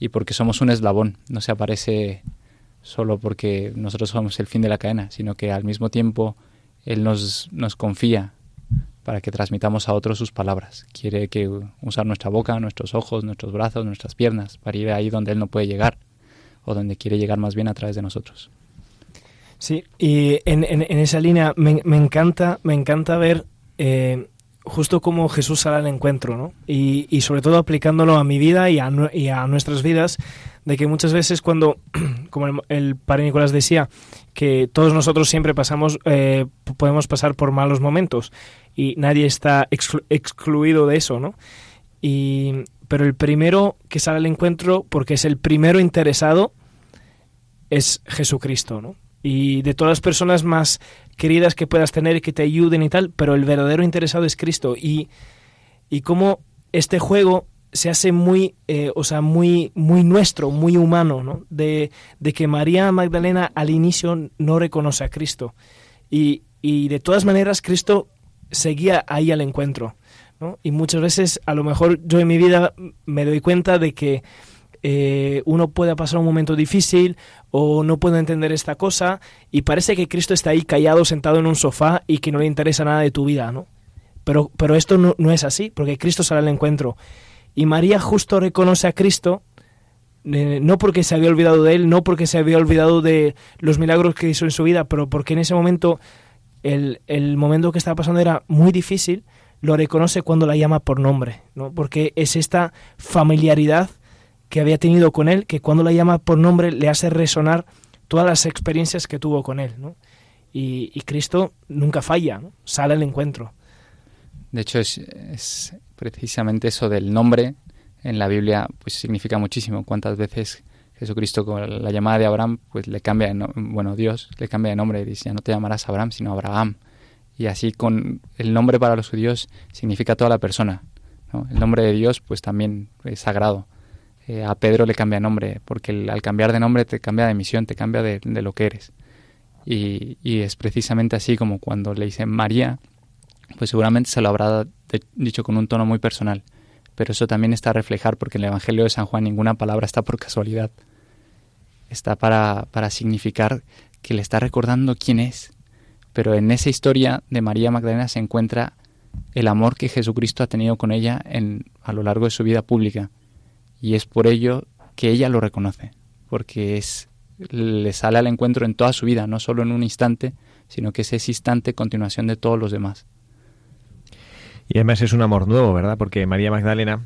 y porque somos un eslabón, no se aparece solo porque nosotros somos el fin de la cadena, sino que al mismo tiempo Él nos, nos confía para que transmitamos a otros sus palabras. Quiere que usar nuestra boca, nuestros ojos, nuestros brazos, nuestras piernas, para ir ahí donde Él no puede llegar, o donde quiere llegar más bien a través de nosotros. Sí, y en, en- en esa línea me, me encanta, me encanta ver eh, justo cómo Jesús sale al encuentro, ¿no? Y, y sobre todo aplicándolo a mi vida y a, nue- y a nuestras vidas, de que muchas veces cuando, como el, padre Nicolás decía, que todos nosotros siempre pasamos, eh, podemos pasar por malos momentos y nadie está exclu- excluido de eso, ¿no? Y, pero el primero que sale al encuentro, porque es el primero interesado, es Jesucristo, ¿no? Y de todas las personas más queridas que puedas tener que te ayuden y tal, pero el verdadero interesado es Cristo. Y, y cómo este juego se hace muy, eh, o sea, muy, muy nuestro, muy humano, ¿no? De, de que María Magdalena al inicio no reconoce a Cristo. Y, y de todas maneras Cristo seguía ahí al encuentro, ¿no? Y muchas veces, a lo mejor yo en mi vida me doy cuenta de que eh, uno puede pasar un momento difícil o no puede entender esta cosa y parece que Cristo está ahí callado sentado en un sofá y que no le interesa nada de tu vida, ¿no? Pero, pero esto no, no es así, porque Cristo sale al encuentro. Y María justo reconoce a Cristo, eh, no porque se había olvidado de él, no porque se había olvidado de los milagros que hizo en su vida, pero porque en ese momento, el, el momento que estaba pasando era muy difícil, lo reconoce cuando la llama por nombre, ¿no? Porque es esta familiaridad que había tenido con él, que cuando la llama por nombre le hace resonar todas las experiencias que tuvo con él, ¿no? Y, Cristo nunca falla, sale al encuentro. De hecho, es precisamente eso del nombre en la Biblia, pues significa muchísimo. Cuántas veces Jesucristo con la llamada de Abraham, pues le cambia, de no- bueno, Dios le cambia de nombre, dice, ya no te llamarás Abraham, sino Abraham. Y así con el nombre para los judíos significa toda la persona. El nombre de Dios pues también es sagrado. Eh, a Pedro le cambia nombre, porque al cambiar de nombre te cambia de misión, te cambia de, de lo que eres. Y, y es precisamente así como cuando le dicen María, pues seguramente se lo habrá dicho con un tono muy personal. Pero eso también está a reflejar, porque en el Evangelio de San Juan ninguna palabra está por casualidad. Está para, para significar que le está recordando quién es. Pero en esa historia de María Magdalena se encuentra el amor que Jesucristo ha tenido con ella en, a lo largo de su vida pública. Y es por ello que ella lo reconoce, porque es le sale al encuentro en toda su vida, no solo en un instante, sino que es ese instante continuación de todos los demás. Y además es un amor nuevo, ¿verdad? Porque María Magdalena,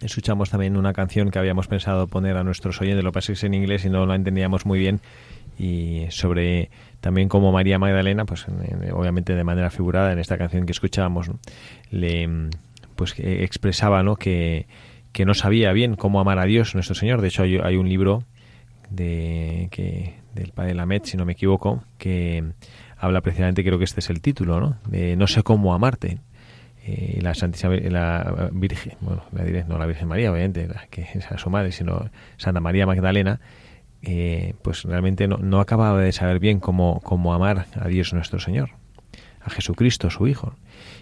escuchamos también una canción que habíamos pensado poner a nuestros oyentes, lo es en inglés y no la entendíamos muy bien, y sobre también como María Magdalena, pues en- en- obviamente de manera figurada en esta canción que escuchábamos, le pues que expresaba ¿no? que, que no sabía bien cómo amar a Dios nuestro Señor. De hecho hay, hay un libro de que del padre Lamet, si no me equivoco, que habla precisamente, creo que este es el título, ¿no? De No sé cómo amarte. Eh, la Santísima la Virgen, bueno, la diré, no la Virgen María, obviamente, que es a su madre, sino Santa María Magdalena, eh, pues realmente no, no acababa de saber bien cómo, cómo amar a Dios nuestro Señor, a Jesucristo, su Hijo.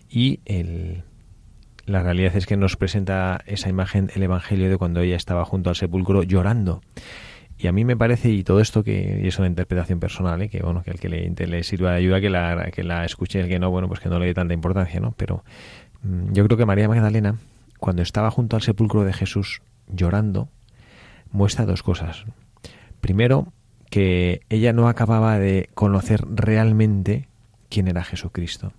Y el, la realidad es que nos presenta esa imagen el Evangelio de cuando ella estaba junto al sepulcro llorando. Y a mí me parece, y todo esto que y es una interpretación personal, ¿eh? que bueno, que el que le, sirva de ayuda, que la, que la escuche, el que no, bueno, pues que no le dé tanta importancia, ¿no? Pero mm, yo creo que María Magdalena, cuando estaba junto al sepulcro de Jesús llorando, muestra dos cosas. Primero, que ella no acababa de conocer realmente quién era Jesucristo.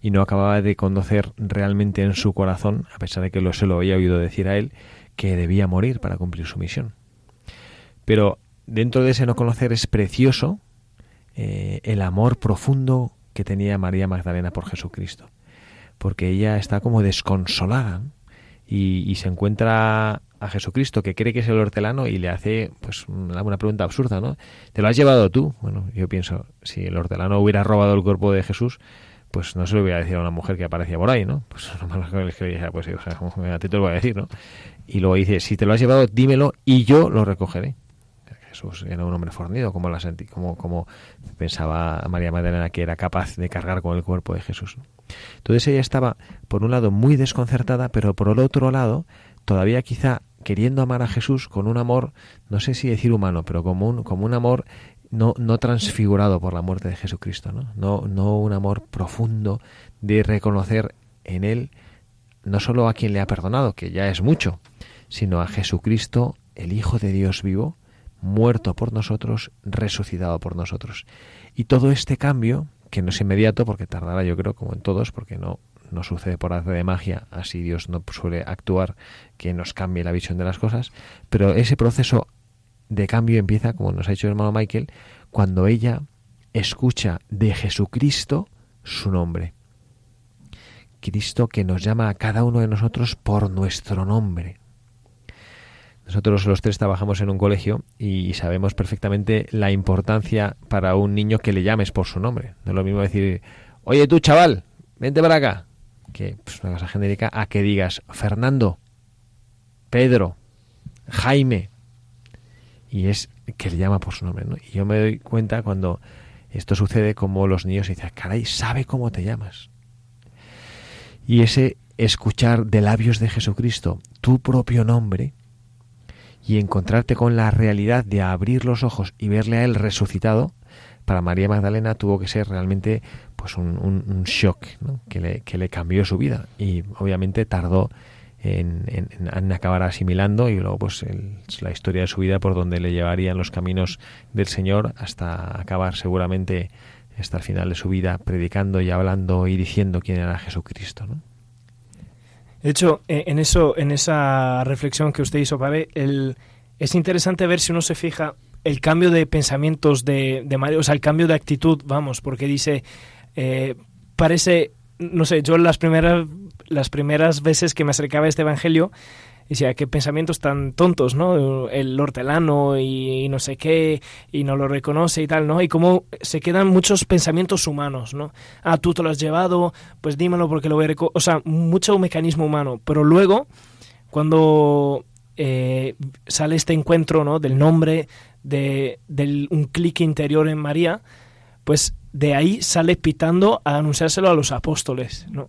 Y no acababa de conocer realmente en su corazón, a pesar de que lo, se lo había oído decir a él, que debía morir para cumplir su misión. Pero dentro de ese no conocer es precioso eh, el amor profundo que tenía María Magdalena por Jesucristo. Porque ella está como desconsolada y, se encuentra a Jesucristo que cree que es el hortelano y le hace pues una, pregunta absurda, ¿no? ¿Te lo has llevado tú? Bueno, yo pienso, si el hortelano hubiera robado el cuerpo de Jesús, pues no se lo hubiera decir a una mujer que aparecía por ahí, ¿no? Pues lo malo que le dijera, pues o a ti te lo voy a decir, ¿no? Y luego dice, si te lo has llevado, dímelo y yo lo recogeré. Era un hombre fornido, como, la como, como pensaba María Magdalena que era capaz de cargar con el cuerpo de Jesús. Entonces ella estaba, por un lado, muy desconcertada, pero por el otro lado, todavía quizá queriendo amar a Jesús con un amor, no sé si decir humano, pero como un, como un amor no, no transfigurado por la muerte de Jesucristo, ¿no? No, no un amor profundo de reconocer en él no solo a quien le ha perdonado, que ya es mucho, sino a Jesucristo, el Hijo de Dios vivo, muerto por nosotros, resucitado por nosotros. Y todo este cambio, que no es inmediato, porque tardará yo creo como en todos, porque no, no sucede por arte de magia, así Dios no suele actuar que nos cambie la visión de las cosas, pero ese proceso de cambio empieza, como nos ha dicho el hermano Michael, cuando ella escucha de Jesucristo su nombre. Cristo que nos llama a cada uno de nosotros por nuestro nombre. Nosotros los tres trabajamos en un colegio y sabemos perfectamente la importancia para un niño que le llames por su nombre. No es lo mismo decir, oye tú chaval, vente para acá, que pues, una cosa genérica, a que digas Fernando, Pedro, Jaime, y es que le llama por su nombre. ¿no? Y yo me doy cuenta cuando esto sucede como los niños dicen, caray, sabe cómo te llamas. Y ese escuchar de labios de Jesucristo tu propio nombre y encontrarte con la realidad de abrir los ojos y verle a él resucitado, para María Magdalena tuvo que ser realmente pues un, shock que, le, que le cambió su vida y obviamente tardó en, acabar asimilando y luego pues el, la historia de su vida por donde le llevarían los caminos del Señor hasta acabar seguramente hasta el final de su vida predicando y hablando y diciendo quién era Jesucristo. ¿no? De hecho, en eso, en esa reflexión que usted hizo, Padre, el, es interesante ver si uno se fija el cambio de pensamientos de, de María, o sea, el cambio de actitud, vamos, porque dice, eh, parece, no sé, yo las primeras, las primeras veces que me acercaba a este evangelio, Y decía, qué pensamientos tan tontos, ¿no? El hortelano y, no sé qué, y no lo reconoce y tal, ¿no? Y cómo se quedan muchos pensamientos humanos, ¿no? Ah, tú te lo has llevado, pues dímelo porque lo voy a... reco-". O sea, mucho mecanismo humano. Pero luego, cuando eh, sale este encuentro, ¿no? Del nombre, de del, un clic interior en María, pues de ahí sale pitando a anunciárselo a los apóstoles, ¿no?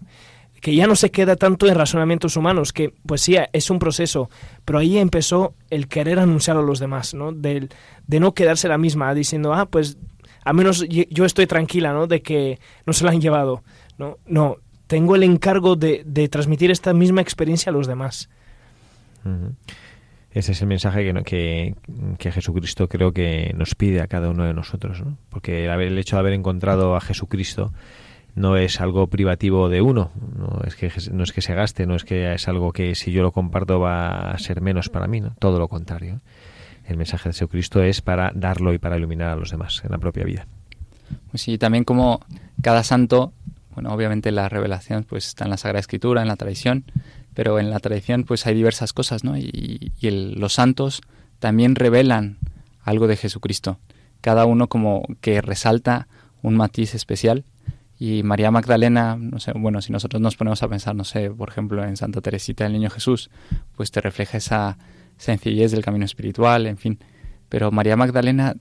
Que ya no se queda tanto en razonamientos humanos, que pues sí, es un proceso, pero ahí empezó el querer anunciar a los demás, ¿no? Del, de no quedarse la misma, diciendo, ah, pues al menos yo estoy tranquila, ¿no? De que no se la han llevado, ¿no? No, tengo el encargo de, de transmitir esta misma experiencia a los demás. Ese es el mensaje que, que, que Jesucristo creo que nos pide a cada uno de nosotros, ¿no? Porque el, haber- el hecho de haber encontrado a Jesucristo no es algo privativo de uno, no es que no es que se gaste, no es que es algo que si yo lo comparto va a ser menos para mí, ¿no? Todo lo contrario. El mensaje de Jesucristo es para darlo y para iluminar a los demás en la propia vida. Pues sí, también como cada santo, bueno, obviamente la revelación pues está en la Sagrada Escritura, en la tradición, pero en la tradición pues hay diversas cosas, ¿no? Y, y el- los santos también revelan algo de Jesucristo. Cada uno como que resalta un matiz especial. Y María Magdalena, no sé, bueno, si nosotros nos ponemos a pensar, no sé, por ejemplo, en Santa Teresita del Niño Jesús, pues te refleja esa sencillez del camino espiritual, en fin. Pero María Magdalena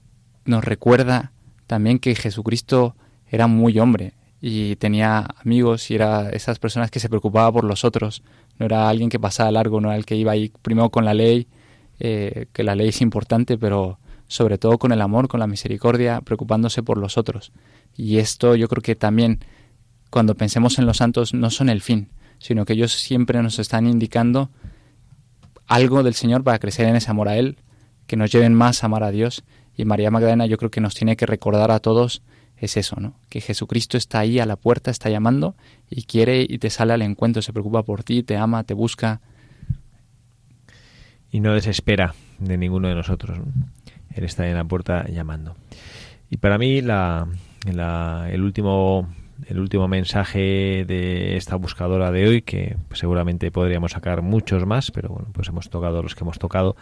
nos recuerda también que Jesucristo era muy hombre y tenía amigos y era esas personas que se preocupaba por los otros. No era alguien que pasaba largo, no era el que iba ahí primero con la ley, eh, que la ley es importante, pero sobre todo con el amor, con la misericordia, preocupándose por los otros. Y esto yo creo que también cuando pensemos en los santos no son el fin, sino que ellos siempre nos están indicando algo del Señor para crecer en ese amor a Él, que nos lleven más a amar a Dios. Y María Magdalena yo creo que nos tiene que recordar a todos es eso, ¿no? Que Jesucristo está ahí a la puerta, está llamando y quiere y te sale al encuentro, se preocupa por ti, te ama, te busca. y no desespera de ninguno de nosotros. ¿no? Él está en la puerta llamando. Y para mí la, el último el último mensaje de esta buscadora de hoy, que seguramente podríamos sacar muchos más, pero bueno, pues hemos tocado los que hemos tocado,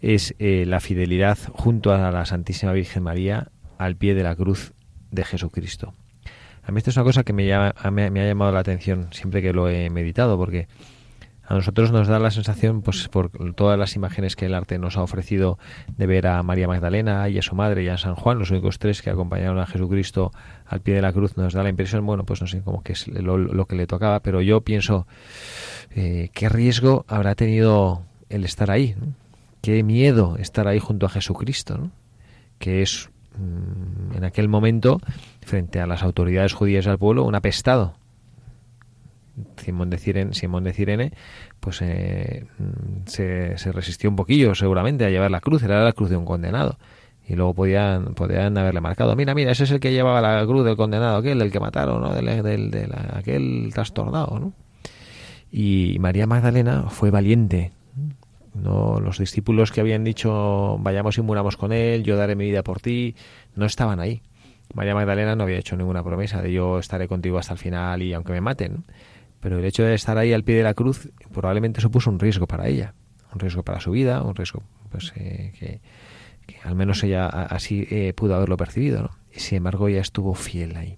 es eh, la fidelidad junto a la Santísima Virgen María al pie de la cruz de Jesucristo. A mí esto es una cosa que me, llama- me ha llamado la atención siempre que lo he meditado, porque a nosotros nos da la sensación, pues por todas las imágenes que el arte nos ha ofrecido de ver a María Magdalena y a su madre y a San Juan, los únicos tres que acompañaron a Jesucristo al pie de la cruz, nos da la impresión, bueno, pues no sé, como que es lo, que le tocaba, pero yo pienso, eh, ¿qué riesgo habrá tenido el estar ahí? ¿Qué miedo estar ahí junto a Jesucristo? Que es, mm, en aquel momento, frente a las autoridades judías del pueblo, un apestado. Simón de Cirene, Simón de Cirene pues eh, se, resistió un poquillo seguramente a llevar la cruz, era la cruz de un condenado. Y luego podían, podían haberle marcado, mira, mira, ese es el que llevaba la cruz del condenado, aquel, del que mataron, ¿no? del, del, aquel trastornado, ¿no? Y María Magdalena fue valiente. No, los discípulos que habían dicho vayamos y muramos con él, yo daré mi vida por ti, no estaban ahí. María Magdalena no había hecho ninguna promesa de yo estaré contigo hasta el final y aunque me maten. Pero el hecho de estar ahí al pie de la cruz probablemente supuso un riesgo para ella, un riesgo para su vida, un riesgo pues eh, que, al menos ella así eh, pudo haberlo percibido, ¿no? Y sin embargo ella estuvo fiel ahí.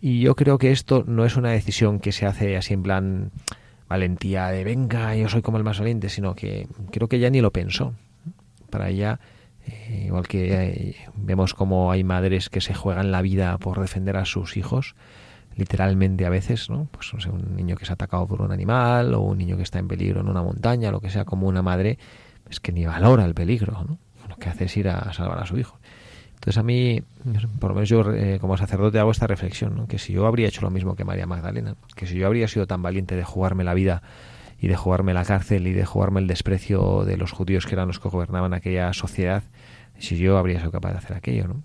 Y yo creo que esto no es una decisión que se hace así en plan valentía de venga, yo soy como el más valiente, sino que creo que ella ni lo pensó. Para ella, eh, igual que eh, vemos como hay madres que se juegan la vida por defender a sus hijos, literalmente a veces, ¿no? Pues no sé, un niño que es atacado por un animal o un niño que está en peligro en una montaña, lo que sea, como una madre, es que ni valora el peligro, ¿no? Lo que hace es ir a salvar a su hijo. Entonces a mí, por lo menos yo eh, como sacerdote hago esta reflexión, ¿no? que si yo habría hecho lo mismo que María Magdalena, que si yo habría sido tan valiente de jugarme la vida y de jugarme la cárcel y de jugarme el desprecio de los judíos que eran los que gobernaban aquella sociedad, si yo habría sido capaz de hacer aquello, ¿no?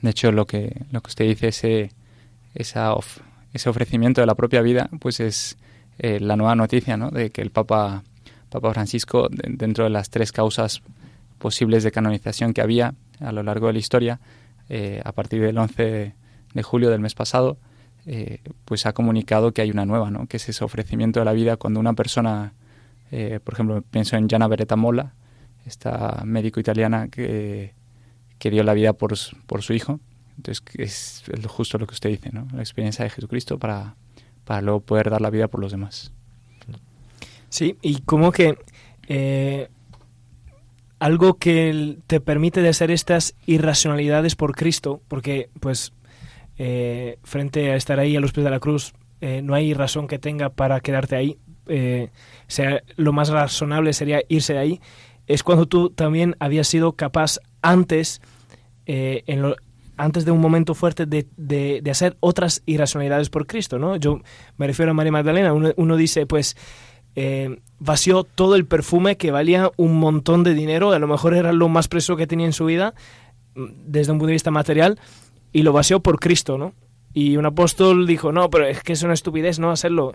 De hecho, lo que, lo que usted dice, ese, esa of- ese ofrecimiento de la propia vida, pues es eh, la nueva noticia, ¿no? De que el Papa, Papa Francisco, de- dentro de las tres causas posibles de canonización que había a lo largo de la historia, eh, a partir del 11 de julio del mes pasado, eh, pues ha comunicado que hay una nueva, ¿no? Que es ese ofrecimiento de la vida cuando una persona Eh, por ejemplo, pienso en Gianna Beretta Mola, esta médico italiana que, que dio la vida por, por su hijo. Entonces, es justo lo que usted dice, ¿no? La experiencia de Jesucristo para, para luego poder dar la vida por los demás. Sí, y como que eh, algo que te permite de hacer estas irracionalidades por Cristo, porque pues eh, frente a estar ahí a los pies de la cruz, eh, no hay razón que tenga para quedarte ahí. Sea, lo más razonable sería irse de ahí. Es cuando tú también habías sido capaz antes, en lo- antes de un momento fuerte, de, de- de hacer otras irracionalidades por Cristo, ¿no? Yo me refiero a María Magdalena. Uno, uno dice, pues, eh, vació todo el perfume que valía un montón de dinero, a lo mejor era lo más precio que tenía en su vida, mm, desde un punto de vista material, y lo vació por Cristo, ¿no? Y un apóstol dijo, no, pero es que es una estupidez no hacerlo.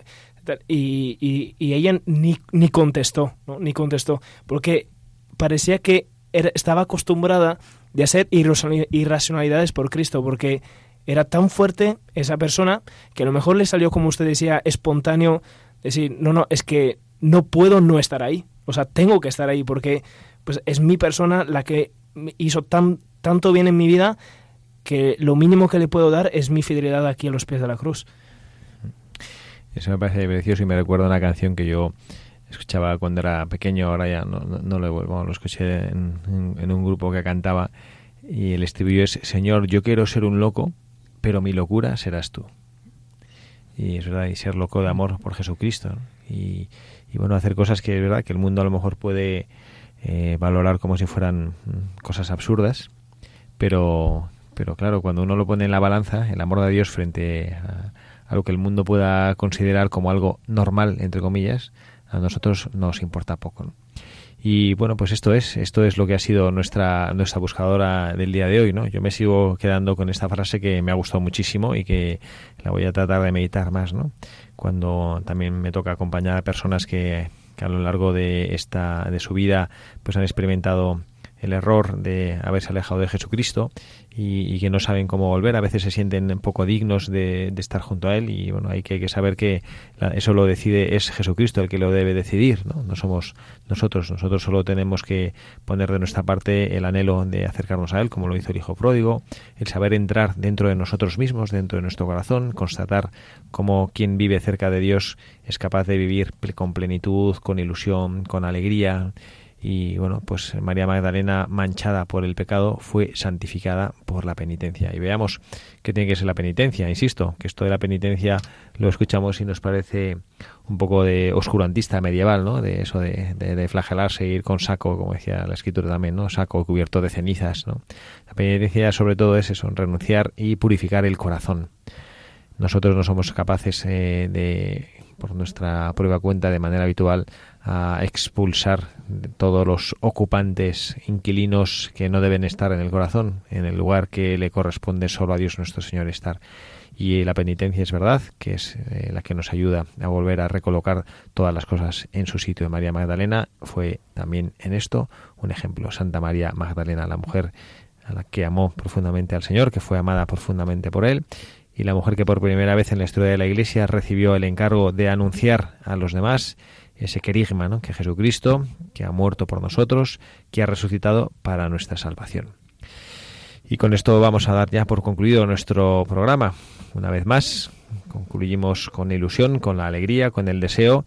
Y, y- y ella ni, ni contestó, ¿no? Ni contestó, porque parecía que era- estaba acostumbrada de hacer irracionali- irracionalidades por Cristo, porque era tan fuerte esa persona que a lo mejor le salió, como usted decía, espontáneo decir, no, no, es que no puedo no estar ahí. O sea, tengo que estar ahí porque pues, es mi persona la que hizo tan, tanto bien en mi vida que lo mínimo que le puedo dar es mi fidelidad aquí a los pies de la cruz. Eso me parece precioso y me recuerda una canción que yo escuchaba cuando era pequeño, ahora ya no, no, lo vuelvo, lo escuché en, en- en un grupo que cantaba y el estribillo es Señor, yo quiero ser un loco, pero mi locura serás tú. Y es verdad, y ser loco de amor por Jesucristo. Y, y bueno, hacer cosas que es verdad que el mundo a lo mejor puede eh, valorar como si fueran mm, cosas absurdas, pero, pero claro, cuando uno lo pone en la balanza, el amor de Dios frente a, a lo que el mundo pueda considerar como algo normal, entre comillas, a nosotros nos importa poco. Y bueno, pues esto es, esto es lo que ha sido nuestra, nuestra buscadora del día de hoy, ¿no? Yo me sigo quedando con esta frase que me ha gustado muchísimo y que la voy a tratar de meditar más, ¿no? Cuando también me toca acompañar a personas que, que a lo largo de esta, de su vida, pues han experimentado el error de haberse alejado de Jesucristo y, que no saben cómo volver. A veces se sienten un poco dignos de, de estar junto a Él y bueno, hay que, saber que la- eso lo decide, es Jesucristo el que lo debe decidir, ¿no? No somos nosotros. Nosotros solo tenemos que poner de nuestra parte el anhelo de acercarnos a Él, como lo hizo el Hijo Pródigo, el saber entrar dentro de nosotros mismos, dentro de nuestro corazón, constatar cómo quien vive cerca de Dios es capaz de vivir con plenitud, con ilusión, con alegría, y bueno, pues María Magdalena, manchada por el pecado, fue santificada por la penitencia. Y veamos qué tiene que ser la penitencia. Insisto, que esto de la penitencia lo escuchamos y nos parece un poco de oscurantista medieval, ¿no? De eso de, de, flagelarse, ir con saco, como decía la escritura también, ¿no? Saco cubierto de cenizas, ¿no? La penitencia sobre todo es eso, renunciar y purificar el corazón. Nosotros no somos capaces eh, de, por nuestra prueba cuenta, de manera habitual, a expulsar todos los ocupantes, inquilinos que no deben estar en el corazón, en el lugar que le corresponde solo a Dios nuestro Señor estar. Y la penitencia es verdad, que es eh, la que nos ayuda a volver a recolocar todas las cosas en su sitio. María Magdalena fue también en esto un ejemplo. Santa María Magdalena, la mujer a la que amó profundamente al Señor, que fue amada profundamente por él, y la mujer que por primera vez en la historia de la Iglesia recibió el encargo de anunciar a los demás ese querigma, ¿no? que Jesucristo, que ha muerto por nosotros, que ha resucitado para nuestra salvación. Y con esto vamos a dar ya por concluido nuestro programa. Una vez más, concluimos con ilusión, con la alegría, con el deseo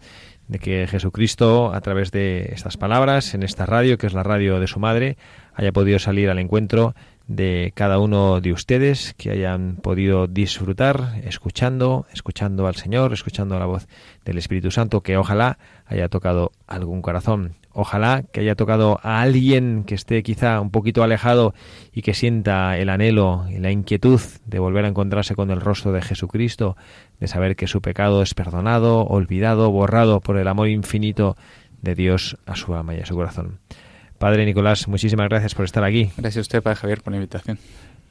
de que Jesucristo, a través de estas palabras, en esta radio, que es la radio de su madre, haya podido salir al encuentro de cada uno de ustedes, que hayan podido disfrutar escuchando, escuchando al Señor, escuchando la voz del Espíritu Santo, que ojalá haya tocado algún corazón. Ojalá que haya tocado a alguien que esté quizá un poquito alejado y que sienta el anhelo y la inquietud de volver a encontrarse con el rostro de Jesucristo, de saber que su pecado es perdonado, olvidado, borrado por el amor infinito de Dios a su alma y a su corazón. Padre Nicolás, muchísimas gracias por estar aquí. Gracias a usted, Padre Javier, por la invitación.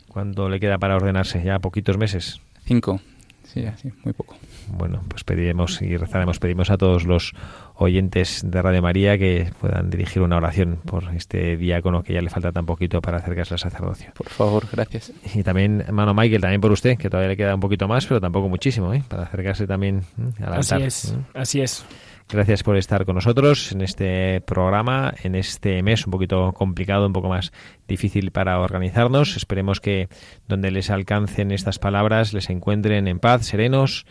¿Cuánto le queda para ordenarse? Ya poquitos meses. Cinco. Sí, así, muy poco. Bueno, pues pediremos y rezaremos, pedimos a todos los oyentes de Radio María que puedan dirigir una oración por este diácono que ya le falta tan poquito para acercarse al sacerdocio. Por favor, gracias. Y también, hermano Michael, también por usted, que todavía le queda un poquito más, pero tampoco muchísimo, ¿eh? para acercarse también ¿eh? al Así altar. es, ¿eh? así es. Gracias por estar con nosotros en este programa, en este mes un poquito complicado, un poco más difícil para organizarnos. Esperemos que donde les alcancen estas palabras les encuentren en paz, serenos,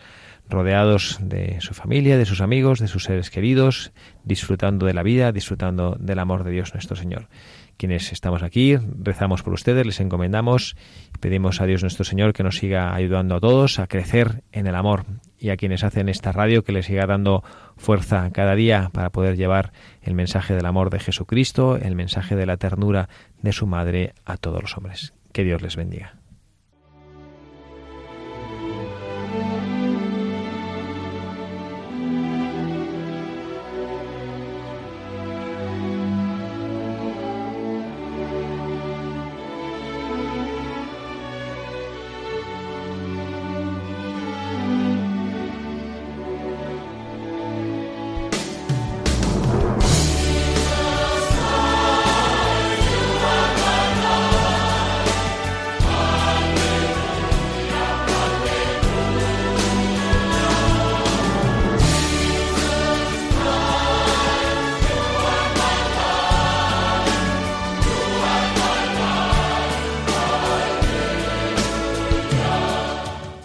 rodeados de su familia, de sus amigos, de sus seres queridos, disfrutando de la vida, disfrutando del amor de Dios nuestro Señor. Quienes estamos aquí, rezamos por ustedes, les encomendamos pedimos a Dios nuestro Señor que nos siga ayudando a todos a crecer en el amor y a quienes hacen esta radio que les siga dando fuerza cada día para poder llevar el mensaje del amor de Jesucristo, el mensaje de la ternura de su madre a todos los hombres. Que Dios les bendiga.